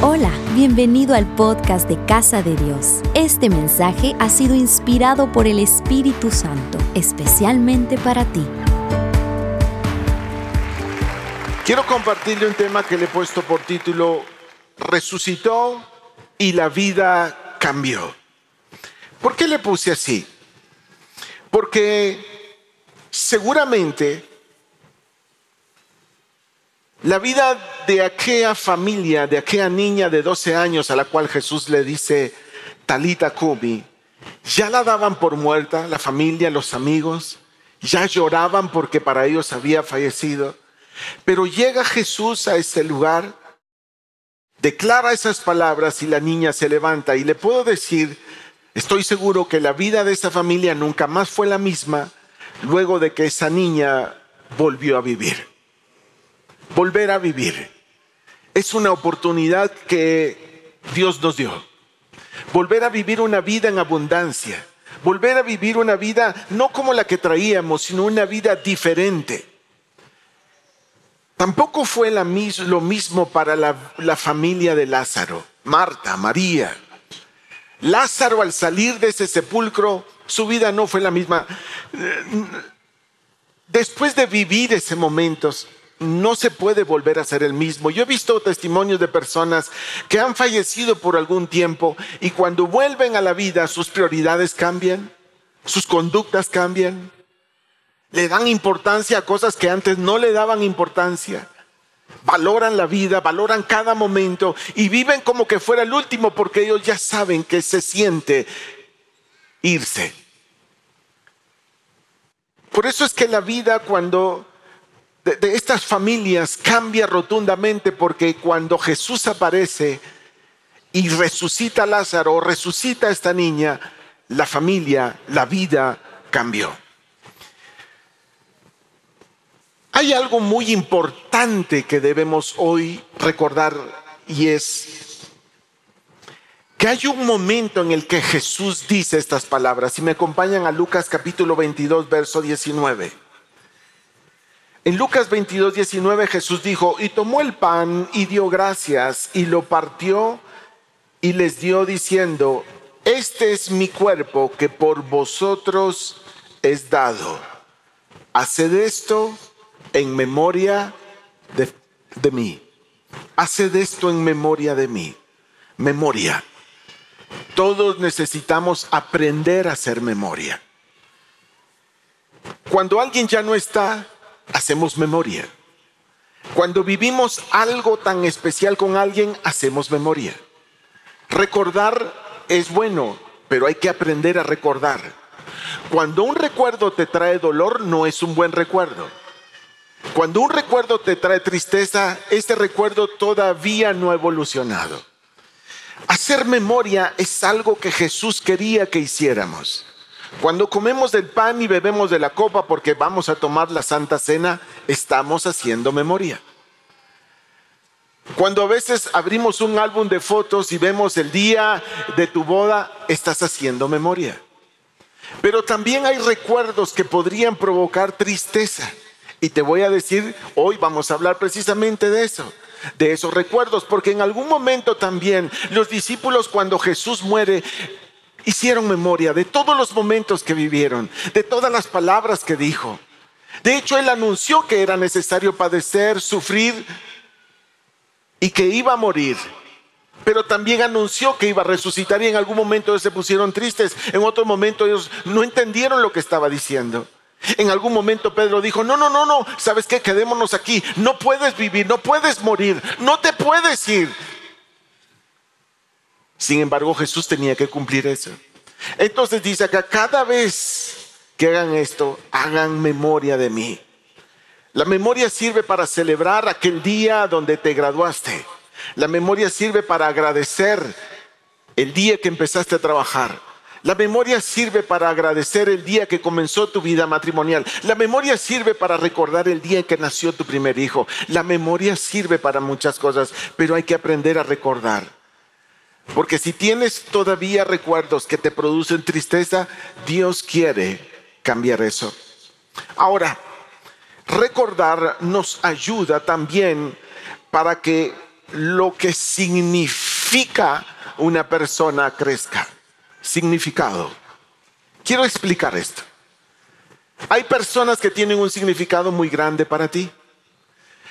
Hola, bienvenido al podcast de Casa de Dios. Este mensaje ha sido inspirado por el Espíritu Santo, especialmente para ti. Quiero compartirle un tema que le he puesto por título Resucitó y la vida cambió. ¿Por qué le puse así? Porque seguramente la vida de aquella familia, de aquella niña de 12 años a la cual Jesús le dice Talita Kumi, ya la daban por muerta, la familia, los amigos, ya lloraban porque para ellos había fallecido. Pero llega Jesús a ese lugar, declara esas palabras y la niña se levanta. Y le puedo decir, estoy seguro que la vida de esa familia nunca más fue la misma luego de que esa niña volvió a vivir volver a vivir. Es una oportunidad que Dios nos dio. Volver a vivir una vida en abundancia. Volver a vivir una vida no como la que traíamos, sino una vida diferente. Tampoco fue lo mismo para la, la familia de Lázaro, Marta, María. Lázaro al salir de ese sepulcro, su vida no fue la misma. Después de vivir ese momento, no se puede volver a ser el mismo. Yo he visto testimonios de personas que han fallecido por algún tiempo y cuando vuelven a la vida sus prioridades cambian, sus conductas cambian, le dan importancia a cosas que antes no le daban importancia. Valoran la vida, valoran cada momento y viven como que fuera el último porque ellos ya saben que se siente irse. Por eso es que la vida cuando de, estas familias cambia rotundamente porque cuando Jesús aparece y resucita a Lázaro resucita a esta niña, la familia, la vida cambió. Hay algo muy importante que debemos hoy recordar y es que hay un momento en el que Jesús dice estas palabras. Si me acompañan a Lucas capítulo 22, verso 19. En Lucas 22, 19 Jesús dijo, y tomó el pan y dio gracias y lo partió y les dio diciendo, este es mi cuerpo que por vosotros es dado. Haced esto en memoria de, de mí. Haced esto en memoria de mí. Memoria. Todos necesitamos aprender a hacer memoria. Cuando alguien ya no está, hacemos memoria. Cuando vivimos algo tan especial con alguien, hacemos memoria. Recordar es bueno, pero hay que aprender a recordar. Cuando un recuerdo te trae dolor, no es un buen recuerdo. Cuando un recuerdo te trae tristeza, este recuerdo todavía no ha evolucionado. Hacer memoria es algo que Jesús quería que hiciéramos. Cuando comemos del pan y bebemos de la copa porque vamos a tomar la Santa Cena, estamos haciendo memoria. Cuando a veces abrimos un álbum de fotos y vemos el día de tu boda, estás haciendo memoria. Pero también hay recuerdos que podrían provocar tristeza. Y te voy a decir, hoy vamos a hablar precisamente de eso, de esos recuerdos, porque en algún momento también los discípulos cuando Jesús muere hicieron memoria de todos los momentos que vivieron, de todas las palabras que dijo. De hecho, él anunció que era necesario padecer, sufrir y que iba a morir. Pero también anunció que iba a resucitar y en algún momento ellos se pusieron tristes. En otro momento ellos no entendieron lo que estaba diciendo. En algún momento Pedro dijo, no, no, no, no, ¿sabes qué? Quedémonos aquí. No puedes vivir, no puedes morir, no te puedes ir. Sin embargo, Jesús tenía que cumplir eso. Entonces dice acá, cada vez que hagan esto, hagan memoria de mí. La memoria sirve para celebrar aquel día donde te graduaste. La memoria sirve para agradecer el día que empezaste a trabajar. La memoria sirve para agradecer el día que comenzó tu vida matrimonial. La memoria sirve para recordar el día en que nació tu primer hijo. La memoria sirve para muchas cosas, pero hay que aprender a recordar. Porque si tienes todavía recuerdos que te producen tristeza, Dios quiere cambiar eso. Ahora, recordar nos ayuda también para que lo que significa una persona crezca. Significado. Quiero explicar esto. Hay personas que tienen un significado muy grande para ti.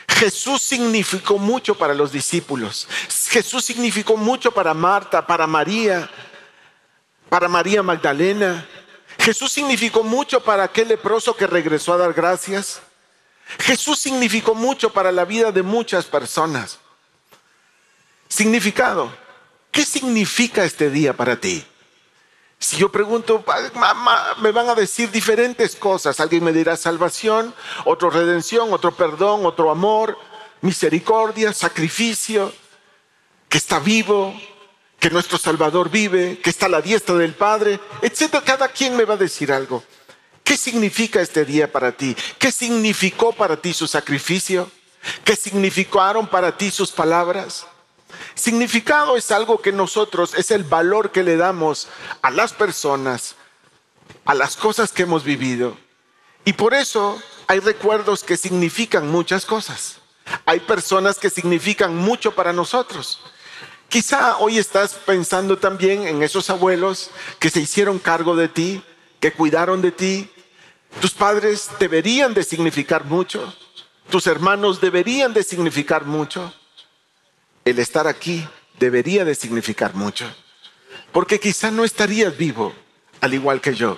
Jesús significó mucho para los discípulos. Jesús significó mucho para Marta, para María, para María Magdalena. Jesús significó mucho para aquel leproso que regresó a dar gracias. Jesús significó mucho para la vida de muchas personas. Significado. ¿Qué significa este día para ti? Si yo pregunto, mamá, me van a decir diferentes cosas. Alguien me dirá salvación, otro redención, otro perdón, otro amor, misericordia, sacrificio, que está vivo, que nuestro Salvador vive, que está a la diestra del Padre, etc. Cada quien me va a decir algo. ¿Qué significa este día para ti? ¿Qué significó para ti su sacrificio? ¿Qué significaron para ti sus palabras? Significado es algo que nosotros, es el valor que le damos a las personas, a las cosas que hemos vivido. Y por eso hay recuerdos que significan muchas cosas. Hay personas que significan mucho para nosotros. Quizá hoy estás pensando también en esos abuelos que se hicieron cargo de ti, que cuidaron de ti. Tus padres deberían de significar mucho. Tus hermanos deberían de significar mucho el estar aquí debería de significar mucho, porque quizá no estarías vivo al igual que yo.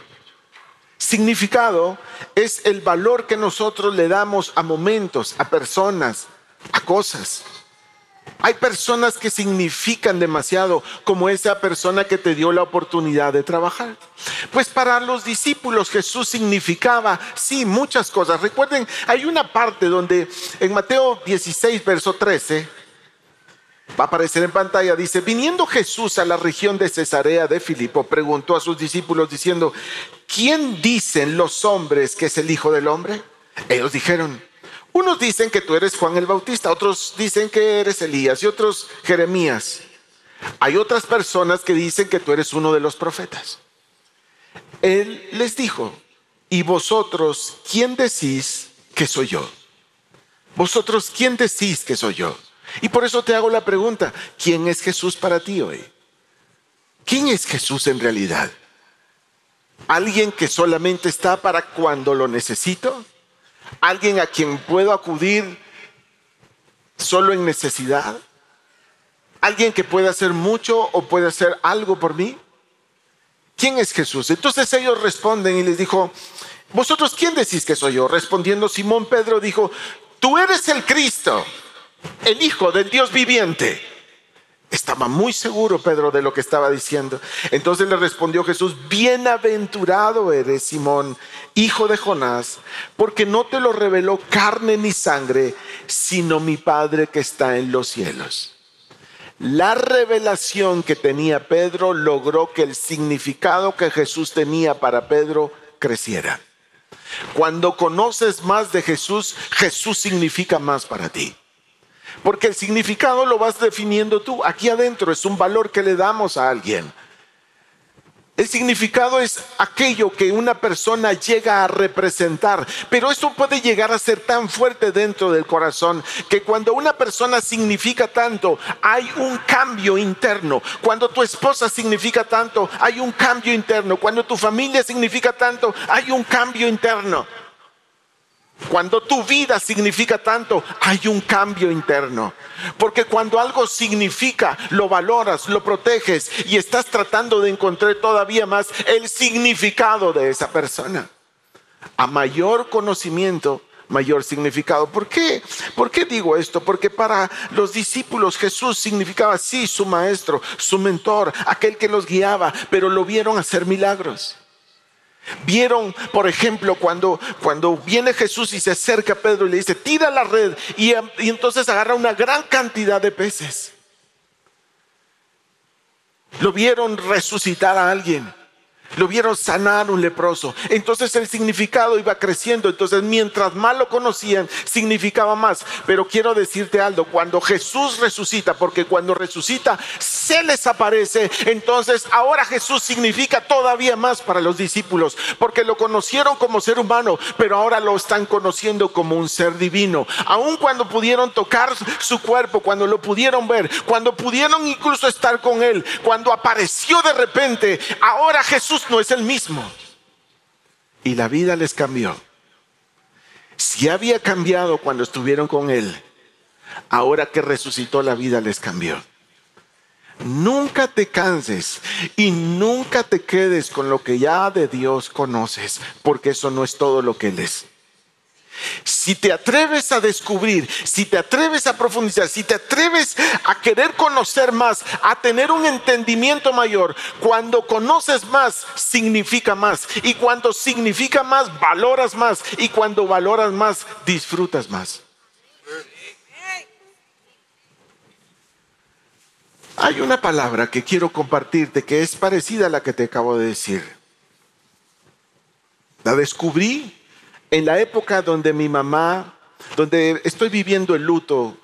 Significado es el valor que nosotros le damos a momentos, a personas, a cosas. Hay personas que significan demasiado, como esa persona que te dio la oportunidad de trabajar. Pues para los discípulos Jesús significaba, sí, muchas cosas. Recuerden, hay una parte donde en Mateo 16, verso 13, Va a aparecer en pantalla, dice, viniendo Jesús a la región de Cesarea de Filipo, preguntó a sus discípulos diciendo, ¿quién dicen los hombres que es el Hijo del Hombre? Ellos dijeron, unos dicen que tú eres Juan el Bautista, otros dicen que eres Elías y otros Jeremías. Hay otras personas que dicen que tú eres uno de los profetas. Él les dijo, ¿y vosotros quién decís que soy yo? ¿Vosotros quién decís que soy yo? Y por eso te hago la pregunta, ¿quién es Jesús para ti hoy? ¿Quién es Jesús en realidad? ¿Alguien que solamente está para cuando lo necesito? ¿Alguien a quien puedo acudir solo en necesidad? ¿Alguien que puede hacer mucho o puede hacer algo por mí? ¿Quién es Jesús? Entonces ellos responden y les dijo, ¿vosotros quién decís que soy yo? Respondiendo Simón Pedro dijo, tú eres el Cristo el Hijo del Dios viviente. Estaba muy seguro Pedro de lo que estaba diciendo. Entonces le respondió Jesús, bienaventurado eres Simón, hijo de Jonás, porque no te lo reveló carne ni sangre, sino mi Padre que está en los cielos. La revelación que tenía Pedro logró que el significado que Jesús tenía para Pedro creciera. Cuando conoces más de Jesús, Jesús significa más para ti. Porque el significado lo vas definiendo tú. Aquí adentro es un valor que le damos a alguien. El significado es aquello que una persona llega a representar, pero eso puede llegar a ser tan fuerte dentro del corazón que cuando una persona significa tanto, hay un cambio interno. Cuando tu esposa significa tanto, hay un cambio interno. Cuando tu familia significa tanto, hay un cambio interno. Cuando tu vida significa tanto, hay un cambio interno. Porque cuando algo significa, lo valoras, lo proteges y estás tratando de encontrar todavía más el significado de esa persona. A mayor conocimiento, mayor significado. ¿Por qué? ¿Por qué digo esto? Porque para los discípulos Jesús significaba sí su maestro, su mentor, aquel que los guiaba, pero lo vieron hacer milagros. Vieron, por ejemplo, cuando, cuando viene Jesús y se acerca a Pedro y le dice, tira la red, y, y entonces agarra una gran cantidad de peces. Lo vieron resucitar a alguien. Lo vieron sanar un leproso. Entonces el significado iba creciendo. Entonces mientras más lo conocían, significaba más. Pero quiero decirte algo, cuando Jesús resucita, porque cuando resucita se les aparece, entonces ahora Jesús significa todavía más para los discípulos, porque lo conocieron como ser humano, pero ahora lo están conociendo como un ser divino. Aun cuando pudieron tocar su cuerpo, cuando lo pudieron ver, cuando pudieron incluso estar con él, cuando apareció de repente, ahora Jesús no es el mismo. Y la vida les cambió. Si había cambiado cuando estuvieron con Él, ahora que resucitó la vida les cambió. Nunca te canses y nunca te quedes con lo que ya de Dios conoces, porque eso no es todo lo que Él es. Si te atreves a descubrir, si te atreves a profundizar, si te atreves a querer conocer más, a tener un entendimiento mayor, cuando conoces más, significa más. Y cuando significa más, valoras más. Y cuando valoras más, disfrutas más. Hay una palabra que quiero compartirte que es parecida a la que te acabo de decir. La descubrí en la época donde mi mamá, donde estoy viviendo el luto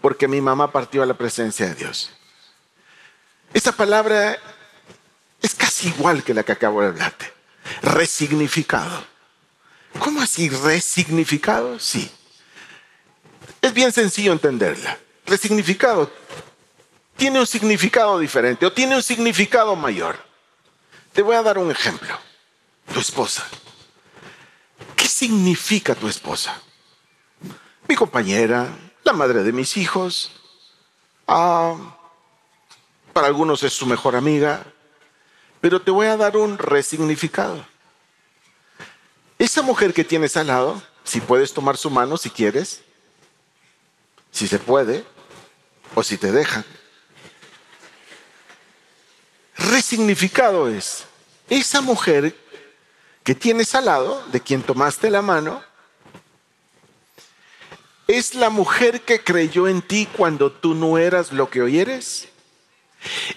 porque mi mamá partió a la presencia de Dios. Esa palabra es casi igual que la que acabo de hablarte. Resignificado. ¿Cómo así resignificado? Sí. Es bien sencillo entenderla. Resignificado tiene un significado diferente o tiene un significado mayor. Te voy a dar un ejemplo. Tu esposa. ¿Qué significa tu esposa? Mi compañera, la madre de mis hijos. Ah, para algunos es su mejor amiga. Pero te voy a dar un resignificado. Esa mujer que tienes al lado, si puedes tomar su mano si quieres, si se puede, o si te dejan. Resignificado es esa mujer que tienes al lado, de quien tomaste la mano, es la mujer que creyó en ti cuando tú no eras lo que hoy eres.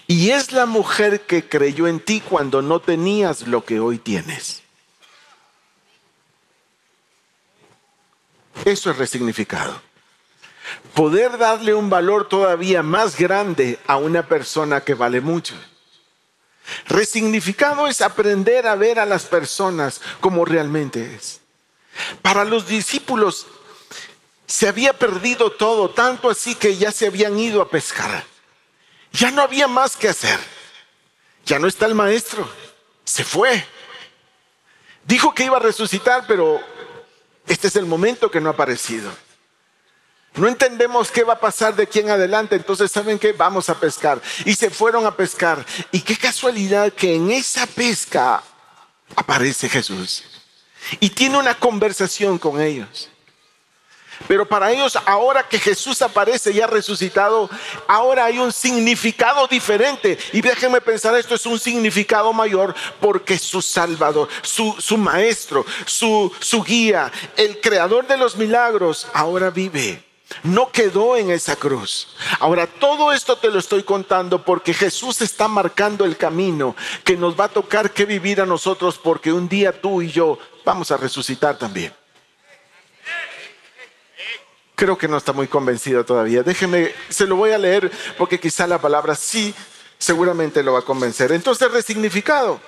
Y es la mujer que creyó en ti cuando no tenías lo que hoy tienes. Eso es resignificado. Poder darle un valor todavía más grande a una persona que vale mucho. Resignificado es aprender a ver a las personas como realmente es. Para los discípulos se había perdido todo, tanto así que ya se habían ido a pescar. Ya no había más que hacer. Ya no está el maestro. Se fue. Dijo que iba a resucitar, pero este es el momento que no ha aparecido. No entendemos qué va a pasar de aquí en adelante, entonces ¿saben qué? Vamos a pescar. Y se fueron a pescar. Y qué casualidad que en esa pesca aparece Jesús. Y tiene una conversación con ellos. Pero para ellos, ahora que Jesús aparece y ha resucitado, ahora hay un significado diferente. Y déjenme pensar, esto es un significado mayor porque su Salvador, su, su Maestro, su, su guía, el Creador de los milagros, ahora vive no quedó en esa cruz. Ahora, todo esto te lo estoy contando porque Jesús está marcando el camino que nos va a tocar que vivir a nosotros porque un día tú y yo vamos a resucitar también. Creo que no está muy convencido todavía. Déjeme, se lo voy a leer porque quizá la palabra sí seguramente lo va a convencer. Entonces, resignificado.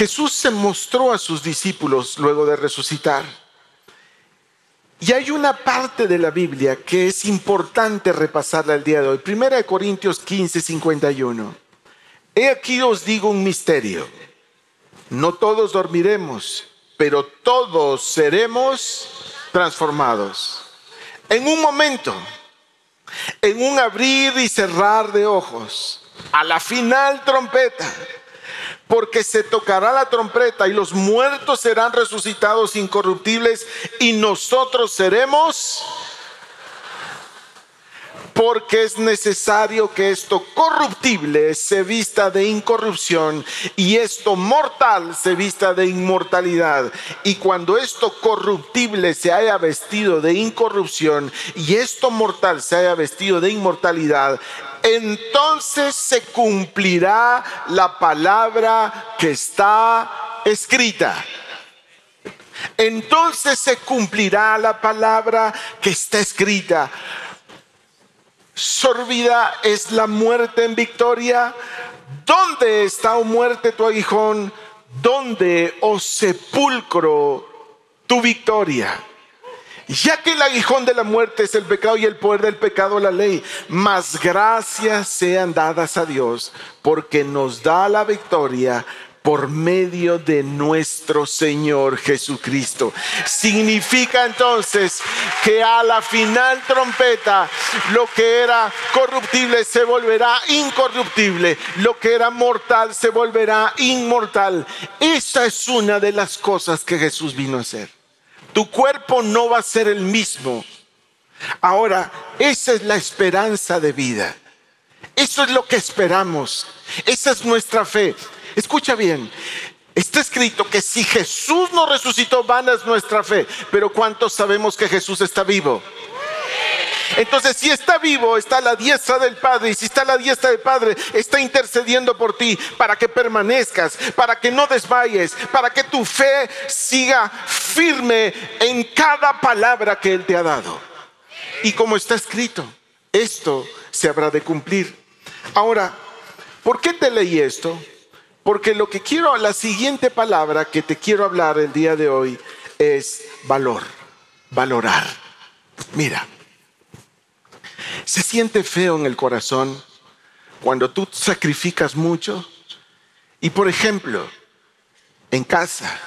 Jesús se mostró a sus discípulos luego de resucitar. Y hay una parte de la Biblia que es importante repasarla el día de hoy. Primera de Corintios 15, 51. He aquí os digo un misterio. No todos dormiremos, pero todos seremos transformados. En un momento, en un abrir y cerrar de ojos, a la final trompeta porque se tocará la trompeta y los muertos serán resucitados incorruptibles y nosotros seremos porque es necesario que esto corruptible se vista de incorrupción y esto mortal se vista de inmortalidad. Y cuando esto corruptible se haya vestido de incorrupción y esto mortal se haya vestido de inmortalidad, entonces se cumplirá la palabra que está escrita. Entonces se cumplirá la palabra que está escrita. Sorbida es la muerte en victoria. ¿Dónde está, oh muerte, tu aguijón? ¿Dónde, oh sepulcro, tu victoria? Ya que el aguijón de la muerte es el pecado y el poder del pecado la ley, más gracias sean dadas a Dios porque nos da la victoria por medio de nuestro Señor Jesucristo. Significa entonces que a la final trompeta lo que era corruptible se volverá incorruptible, lo que era mortal se volverá inmortal. Esa es una de las cosas que Jesús vino a hacer. Tu cuerpo no va a ser el mismo. Ahora, esa es la esperanza de vida. Eso es lo que esperamos. Esa es nuestra fe. Escucha bien. Está escrito que si Jesús no resucitó, vana es nuestra fe. Pero ¿cuántos sabemos que Jesús está vivo? Entonces, si está vivo, está a la diestra del Padre. Y si está a la diestra del Padre, está intercediendo por ti para que permanezcas, para que no desmayes, para que tu fe siga firme en cada palabra que Él te ha dado. Y como está escrito, esto se habrá de cumplir. Ahora, ¿por qué te leí esto? Porque lo que quiero, la siguiente palabra que te quiero hablar el día de hoy es valor, valorar. Mira, se siente feo en el corazón cuando tú sacrificas mucho y, por ejemplo, en casa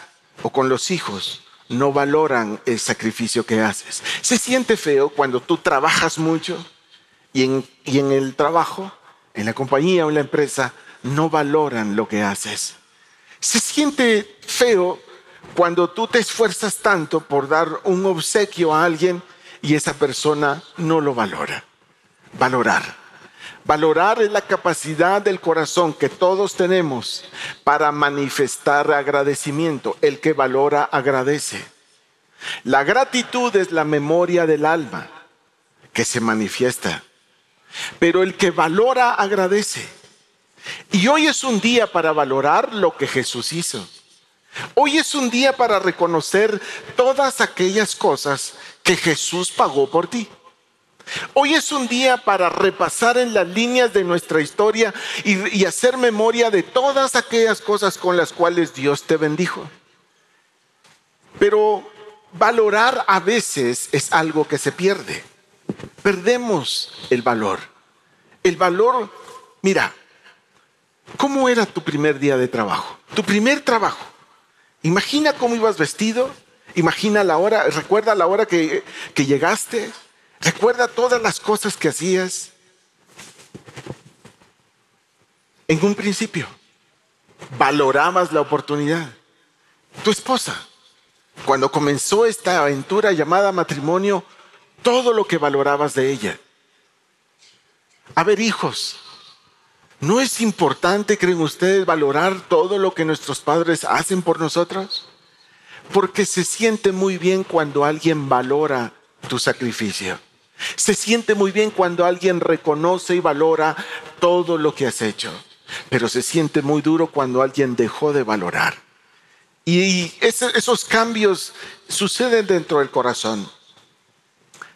o con los hijos no valoran el sacrificio que haces. Se siente feo cuando tú trabajas mucho y en, y en el trabajo, en la compañía o en la empresa, no valoran lo que haces. Se siente feo cuando tú te esfuerzas tanto por dar un obsequio a alguien y esa persona no lo valora valorar. Valorar es la capacidad del corazón que todos tenemos para manifestar agradecimiento. El que valora agradece. La gratitud es la memoria del alma que se manifiesta. Pero el que valora agradece. Y hoy es un día para valorar lo que Jesús hizo. Hoy es un día para reconocer todas aquellas cosas que Jesús pagó por ti. Hoy es un día para repasar en las líneas de nuestra historia y, hacer memoria de todas aquellas cosas con las cuales Dios te bendijo. Pero valorar a veces es algo que se pierde. Perdemos el valor. El valor, mira, ¿cómo era tu primer día de trabajo? Tu primer trabajo. Imagina cómo ibas vestido. Imagina la hora, recuerda la hora que, que llegaste, Recuerda todas las cosas que hacías en un principio. Valorabas la oportunidad. Tu esposa, cuando comenzó esta aventura llamada matrimonio, todo lo que valorabas de ella. A ver, hijos, ¿no es importante, creen ustedes, valorar todo lo que nuestros padres hacen por nosotros? Porque se siente muy bien cuando alguien valora tu sacrificio. Se siente muy bien cuando alguien reconoce y valora todo lo que has hecho, pero se siente muy duro cuando alguien dejó de valorar. Y esos cambios suceden dentro del corazón.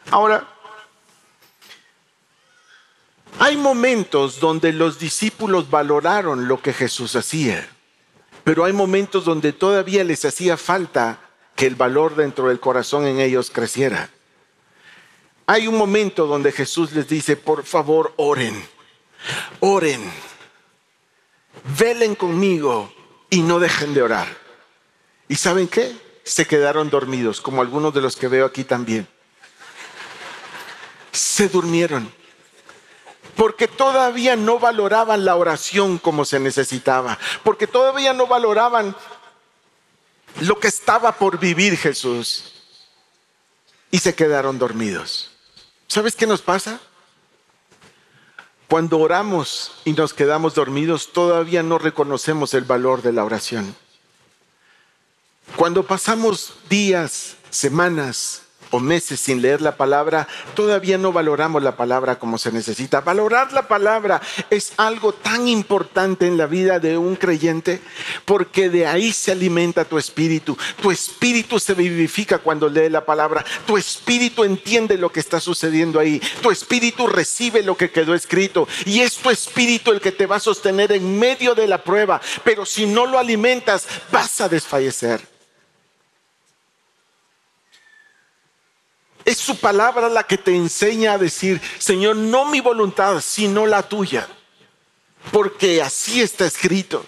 Ahora, hay momentos donde los discípulos valoraron lo que Jesús hacía, pero hay momentos donde todavía les hacía falta que el valor dentro del corazón en ellos creciera. Hay un momento donde Jesús les dice, por favor, oren, oren, velen conmigo y no dejen de orar. ¿Y saben qué? Se quedaron dormidos, como algunos de los que veo aquí también. Se durmieron, porque todavía no valoraban la oración como se necesitaba, porque todavía no valoraban lo que estaba por vivir Jesús. Y se quedaron dormidos. ¿Sabes qué nos pasa? Cuando oramos y nos quedamos dormidos, todavía no reconocemos el valor de la oración. Cuando pasamos días, semanas, o meses sin leer la palabra, todavía no valoramos la palabra como se necesita. Valorar la palabra es algo tan importante en la vida de un creyente porque de ahí se alimenta tu espíritu. Tu espíritu se vivifica cuando lee la palabra. Tu espíritu entiende lo que está sucediendo ahí. Tu espíritu recibe lo que quedó escrito y es tu espíritu el que te va a sostener en medio de la prueba. Pero si no lo alimentas, vas a desfallecer. Es su palabra la que te enseña a decir, Señor, no mi voluntad, sino la tuya. Porque así está escrito.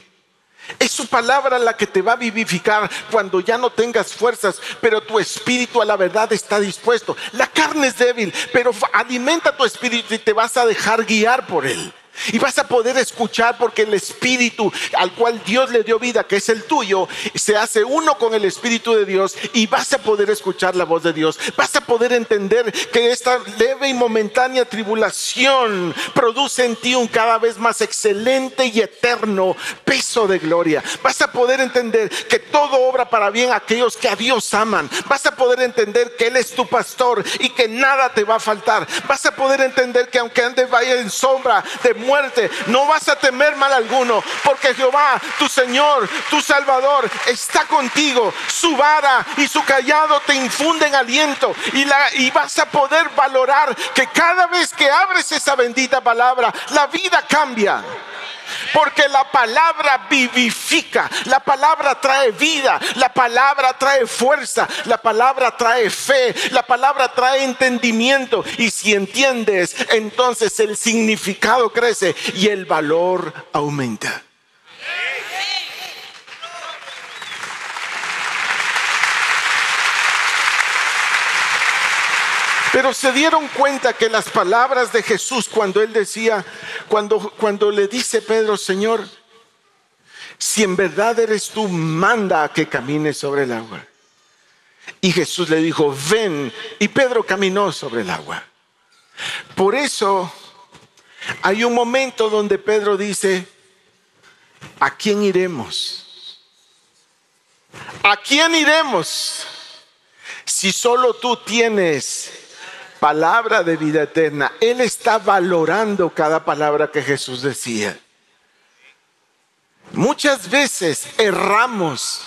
Es su palabra la que te va a vivificar cuando ya no tengas fuerzas, pero tu espíritu a la verdad está dispuesto. La carne es débil, pero alimenta tu espíritu y te vas a dejar guiar por él. Y vas a poder escuchar porque el espíritu al cual Dios le dio vida, que es el tuyo, se hace uno con el espíritu de Dios y vas a poder escuchar la voz de Dios. Vas a poder entender que esta leve y momentánea tribulación produce en ti un cada vez más excelente y eterno peso de gloria. Vas a poder entender que todo obra para bien a aquellos que a Dios aman. Vas a poder entender que Él es tu pastor y que nada te va a faltar. Vas a poder entender que aunque andes vaya en sombra de muerte, no vas a temer mal alguno, porque Jehová, tu Señor, tu Salvador, está contigo. Su vara y su callado te infunden aliento y, la, y vas a poder valorar que cada vez que abres esa bendita palabra, la vida cambia. Porque la palabra vivifica, la palabra trae vida, la palabra trae fuerza, la palabra trae fe, la palabra trae entendimiento. Y si entiendes, entonces el significado crece y el valor aumenta. Pero se dieron cuenta que las palabras de Jesús cuando él decía, cuando, cuando le dice Pedro, Señor, si en verdad eres tú, manda a que camine sobre el agua. Y Jesús le dijo, ven. Y Pedro caminó sobre el agua. Por eso hay un momento donde Pedro dice, ¿a quién iremos? ¿A quién iremos? Si solo tú tienes palabra de vida eterna. Él está valorando cada palabra que Jesús decía. Muchas veces erramos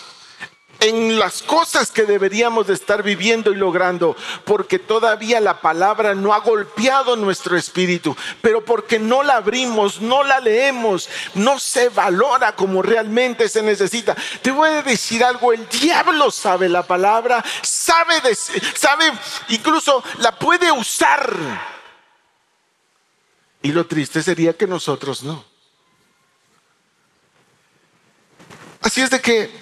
en las cosas que deberíamos de estar viviendo y logrando, porque todavía la palabra no ha golpeado nuestro espíritu, pero porque no la abrimos, no la leemos, no se valora como realmente se necesita. Te voy a decir algo, el diablo sabe la palabra, sabe, sabe, incluso la puede usar. Y lo triste sería que nosotros no. Así es de que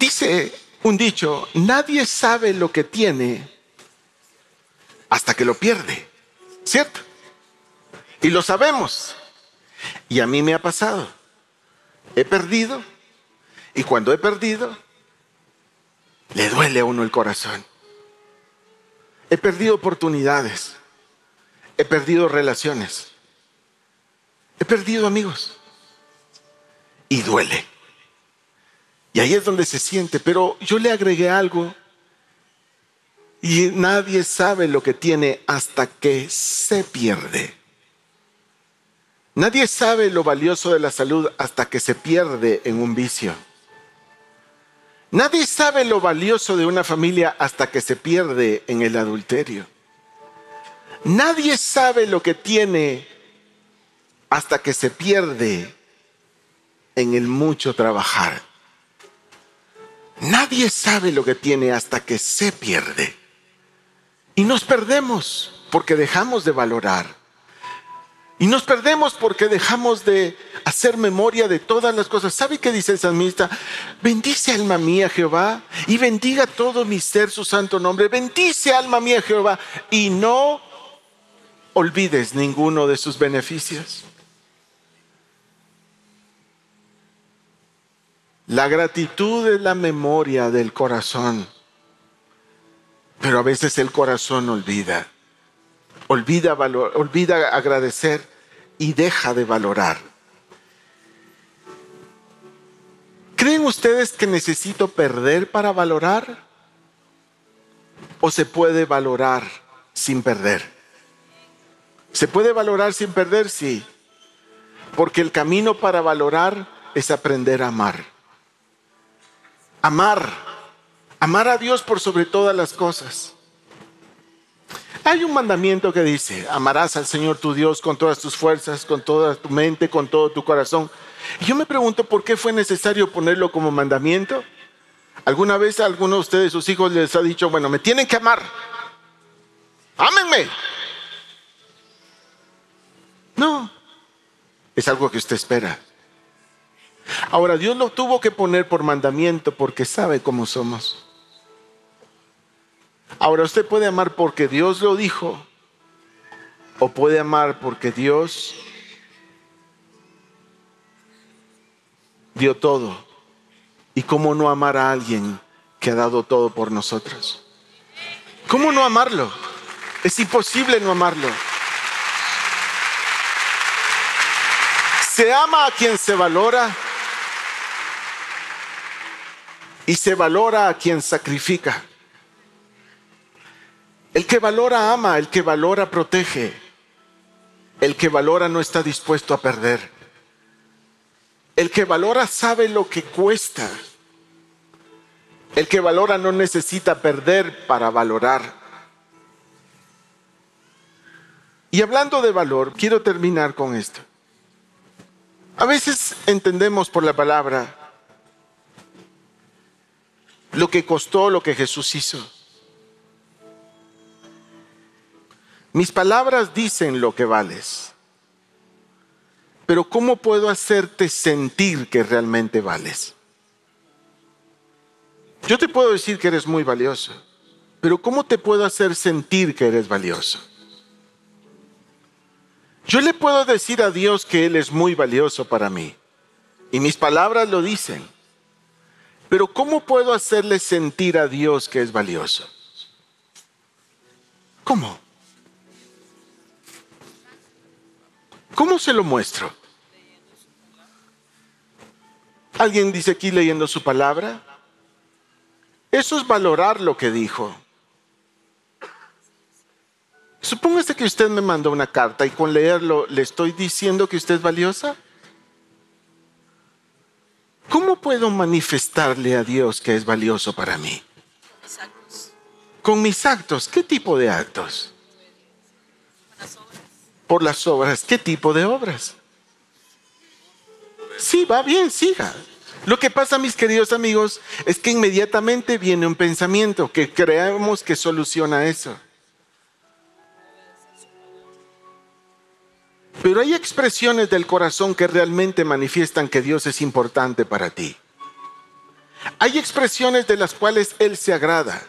Dice un dicho, nadie sabe lo que tiene hasta que lo pierde, ¿cierto? Y lo sabemos. Y a mí me ha pasado. He perdido y cuando he perdido, le duele a uno el corazón. He perdido oportunidades. He perdido relaciones. He perdido amigos. Y duele. Y ahí es donde se siente, pero yo le agregué algo y nadie sabe lo que tiene hasta que se pierde. Nadie sabe lo valioso de la salud hasta que se pierde en un vicio. Nadie sabe lo valioso de una familia hasta que se pierde en el adulterio. Nadie sabe lo que tiene hasta que se pierde en el mucho trabajar. Nadie sabe lo que tiene hasta que se pierde. Y nos perdemos porque dejamos de valorar. Y nos perdemos porque dejamos de hacer memoria de todas las cosas. ¿Sabe qué dice el salmista? Bendice alma mía Jehová y bendiga todo mi ser su santo nombre. Bendice alma mía Jehová y no olvides ninguno de sus beneficios. La gratitud es la memoria del corazón, pero a veces el corazón olvida, olvida, olvida agradecer y deja de valorar. ¿Creen ustedes que necesito perder para valorar? o se puede valorar sin perder? ¿Se puede valorar sin perder? Sí. Porque el camino para valorar es aprender a amar. Amar. Amar a Dios por sobre todas las cosas. Hay un mandamiento que dice, amarás al Señor tu Dios con todas tus fuerzas, con toda tu mente, con todo tu corazón. Y yo me pregunto por qué fue necesario ponerlo como mandamiento. ¿Alguna vez alguno de ustedes, sus hijos, les ha dicho, bueno, me tienen que amar? Ámenme. No, es algo que usted espera. Ahora, Dios lo tuvo que poner por mandamiento porque sabe cómo somos. Ahora, usted puede amar porque Dios lo dijo o puede amar porque Dios dio todo. ¿Y cómo no amar a alguien que ha dado todo por nosotros? ¿Cómo no amarlo? Es imposible no amarlo. Se ama a quien se valora y se valora a quien sacrifica. El que valora ama, el que valora protege, el que valora no está dispuesto a perder. El que valora sabe lo que cuesta. El que valora no necesita perder para valorar. Y hablando de valor, quiero terminar con esto. A veces entendemos por la palabra lo que costó lo que Jesús hizo. Mis palabras dicen lo que vales, pero ¿cómo puedo hacerte sentir que realmente vales? Yo te puedo decir que eres muy valioso, pero ¿cómo te puedo hacer sentir que eres valioso? Yo le puedo decir a Dios que Él es muy valioso para mí, y mis palabras lo dicen. Pero ¿cómo puedo hacerle sentir a Dios que es valioso? ¿Cómo? ¿Cómo se lo muestro? ¿Alguien dice aquí leyendo su palabra? Eso es valorar lo que dijo. Supóngase que usted me mandó una carta y con leerlo le estoy diciendo que usted es valiosa. ¿Cómo puedo manifestarle a Dios que es valioso para mí? Con mis actos. ¿Qué tipo de actos? Por las obras. ¿Qué tipo de obras? Sí, va bien, siga. Lo que pasa, mis queridos amigos, es que inmediatamente viene un pensamiento que creemos que soluciona eso. Pero hay expresiones del corazón que realmente manifiestan que Dios es importante para ti. Hay expresiones de las cuales Él se agrada.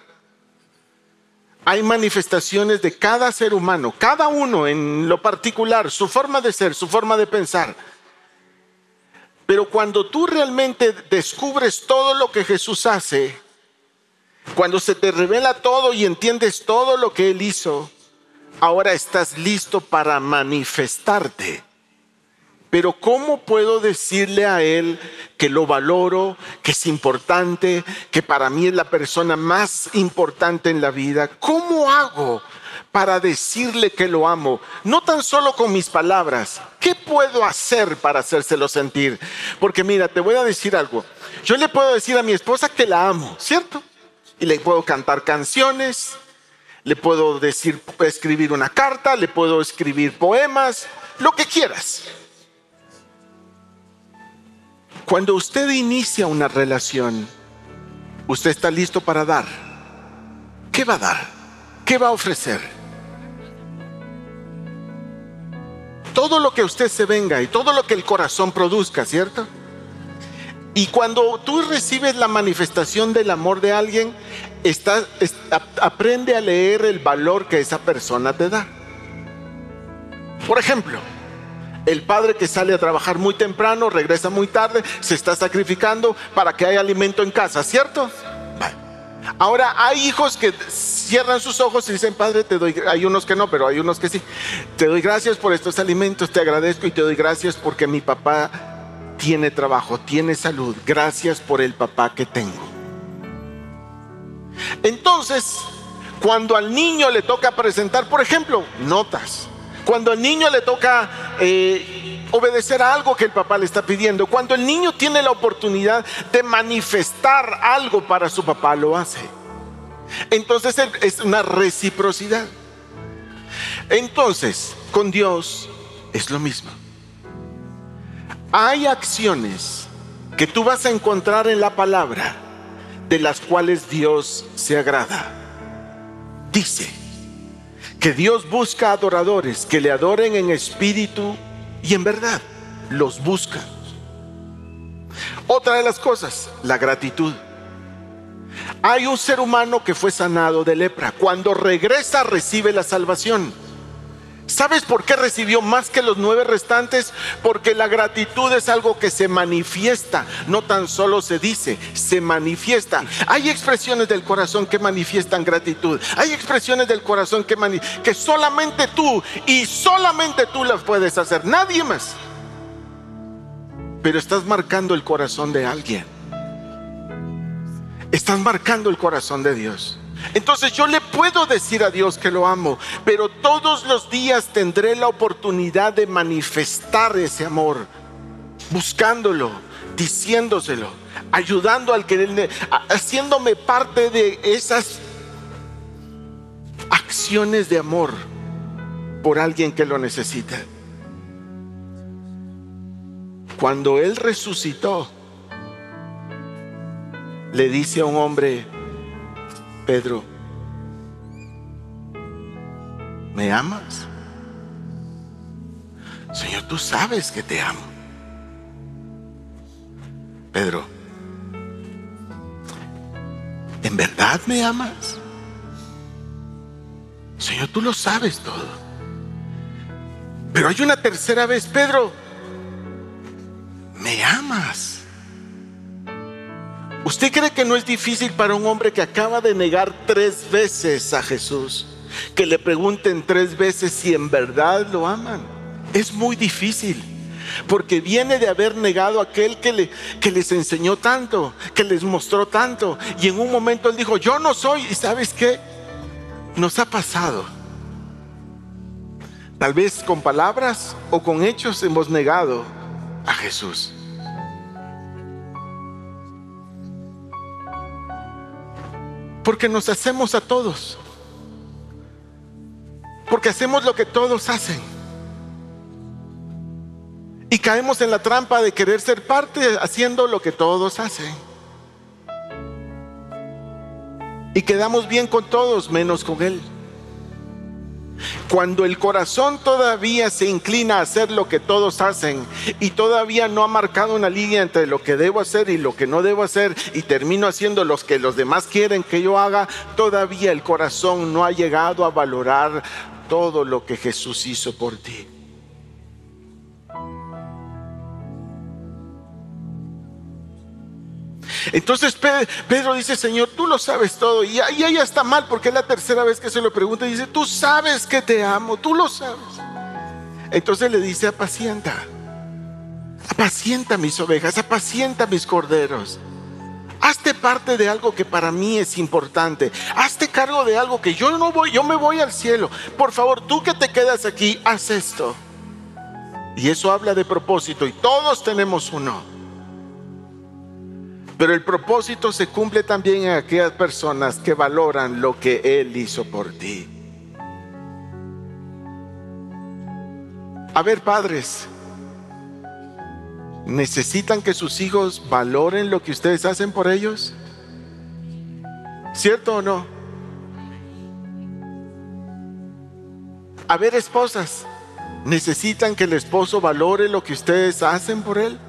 Hay manifestaciones de cada ser humano, cada uno en lo particular, su forma de ser, su forma de pensar. Pero cuando tú realmente descubres todo lo que Jesús hace, cuando se te revela todo y entiendes todo lo que Él hizo, ahora estás listo para manifestarte. Pero ¿cómo puedo decirle a Él que lo valoro, que es importante, que para mí es la persona más importante en la vida? ¿Cómo hago para decirle que lo amo? No tan solo con mis palabras. ¿Qué puedo hacer para hacérselo sentir? Porque mira, te voy a decir algo. Yo le puedo decir a mi esposa que la amo, ¿cierto? Y le puedo cantar canciones, le puedo decir, escribir una carta, le puedo escribir poemas, lo que quieras. Cuando usted inicia una relación, usted está listo para dar. ¿Qué va a dar? ¿Qué va a ofrecer? Todo lo que usted se venga y todo lo que el corazón produzca, ¿cierto? Y cuando tú recibes la manifestación del amor de alguien, aprende a leer el valor que esa persona te da. Por ejemplo, el padre que sale a trabajar muy temprano, regresa muy tarde, se está sacrificando para que haya alimento en casa, ¿cierto? Ahora hay hijos que cierran sus ojos y dicen, Padre, te doy, hay unos que no, pero hay unos que sí. Te doy gracias por estos alimentos, te agradezco y te doy gracias porque mi papá tiene trabajo, tiene salud. Gracias por el papá que tengo. Entonces, Cuando al niño le toca presentar, por ejemplo, notas. Cuando al niño le toca eh, obedecer a algo que el papá le está pidiendo. Cuando el niño tiene la oportunidad de manifestar algo para su papá, lo hace. Entonces es una reciprocidad. Entonces, con Dios es lo mismo. Hay acciones que tú vas a encontrar en la palabra de las cuales Dios se agrada. Dice que Dios busca adoradores que le adoren en espíritu y en verdad. Los busca. Otra de las cosas, la gratitud. Hay un ser humano que fue sanado de lepra. Cuando regresa recibe la salvación. ¿Sabes por qué recibió más que los nueve restantes? Porque la gratitud es algo que se manifiesta, no tan solo se dice, se manifiesta. Hay expresiones del corazón que manifiestan gratitud. Hay expresiones del corazón que, que solamente tú y solamente tú las puedes hacer, nadie más. Pero estás marcando el corazón de alguien. Estás marcando el corazón de Dios. Entonces yo le puedo decir a Dios que lo amo, pero todos los días tendré la oportunidad de manifestar ese amor, buscándolo, diciéndoselo, ayudando al que haciéndome parte de esas acciones de amor por alguien que lo necesita. Cuando Él resucitó, le dice a un hombre, Pedro, ¿me amas? Señor, tú sabes que te amo. Pedro, ¿en verdad me amas? Señor, tú lo sabes todo. Pero hay una tercera vez, Pedro, ¿me amas? ¿Usted cree que no es difícil para un hombre que acaba de negar tres veces a Jesús, que le pregunten tres veces si en verdad lo aman? Es muy difícil. Porque viene de haber negado a aquel que, le, que les enseñó tanto, que les mostró tanto. Y en un momento él dijo, yo no soy. ¿Y sabes qué? Nos ha pasado. Tal vez con palabras o con hechos hemos negado a Jesús. Porque nos hacemos a todos. Porque hacemos lo que todos hacen. Y caemos en la trampa de querer ser parte haciendo lo que todos hacen. Y quedamos bien con todos menos con Él. Cuando el corazón todavía se inclina a hacer lo que todos hacen y todavía no ha marcado una línea entre lo que debo hacer y lo que no debo hacer y termino haciendo lo que los demás quieren que yo haga, todavía el corazón no ha llegado a valorar todo lo que Jesús hizo por ti. Entonces Pedro dice, Señor, tú lo sabes todo. Y ahí ella está mal porque es la tercera vez que se lo pregunta. Y dice, tú sabes que te amo, tú lo sabes. Entonces le dice, apacienta. Apacienta mis ovejas, apacienta mis corderos. Hazte parte de algo que para mí es importante. Hazte cargo de algo que yo no voy, yo me voy al cielo. Por favor, tú que te quedas aquí, haz esto. Y eso habla de propósito y todos tenemos uno. Pero el propósito se cumple también en aquellas personas que valoran lo que Él hizo por ti. A ver, padres, ¿necesitan que sus hijos valoren lo que ustedes hacen por ellos? ¿Cierto o no? A ver, esposas, ¿necesitan que el esposo valore lo que ustedes hacen por él?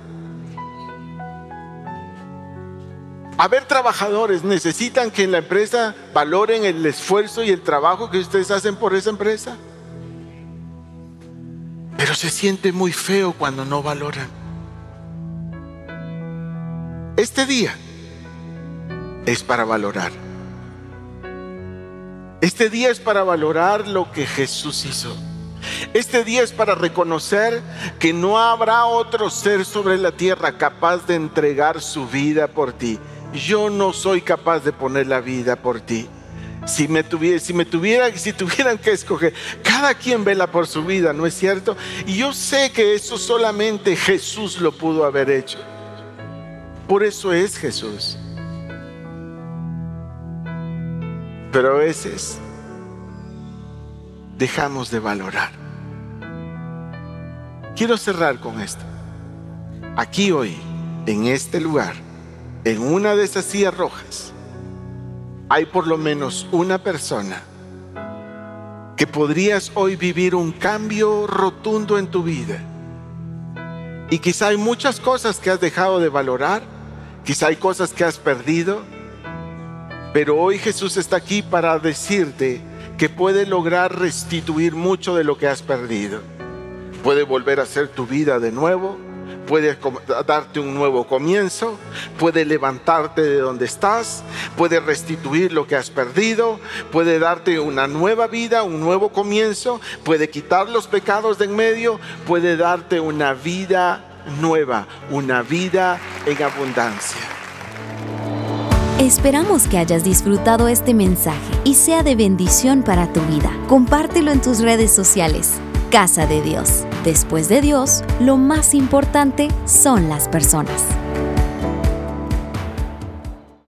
A ver, trabajadores, necesitan que en la empresa valoren el esfuerzo y el trabajo que ustedes hacen por esa empresa. Pero se siente muy feo cuando no valoran. Este día es para valorar. Este día es para valorar lo que Jesús hizo. Este día es para reconocer que no habrá otro ser sobre la tierra capaz de entregar su vida por ti yo no soy capaz de poner la vida por ti. Si me, tuviera, si si tuvieran que escoger, cada quien vela por su vida, ¿no es cierto? Y yo sé que eso solamente Jesús lo pudo haber hecho. Por eso es Jesús. Pero a veces dejamos de valorar. Quiero cerrar con esto. Aquí hoy, en este lugar, en una de esas sillas rojas, hay por lo menos una persona que podrías hoy vivir un cambio rotundo en tu vida. Y quizá hay muchas cosas que has dejado de valorar, quizá hay cosas que has perdido, pero hoy Jesús está aquí para decirte que puede lograr restituir mucho de lo que has perdido. Puede volver a hacer tu vida de nuevo puede darte un nuevo comienzo, puede levantarte de donde estás, puede restituir lo que has perdido, puede darte una nueva vida, un nuevo comienzo, puede quitar los pecados de en medio, puede darte una vida nueva, una vida en abundancia. Esperamos que hayas disfrutado este mensaje y sea de bendición para tu vida. Compártelo en tus redes sociales casa de Dios. Después de Dios, lo más importante son las personas.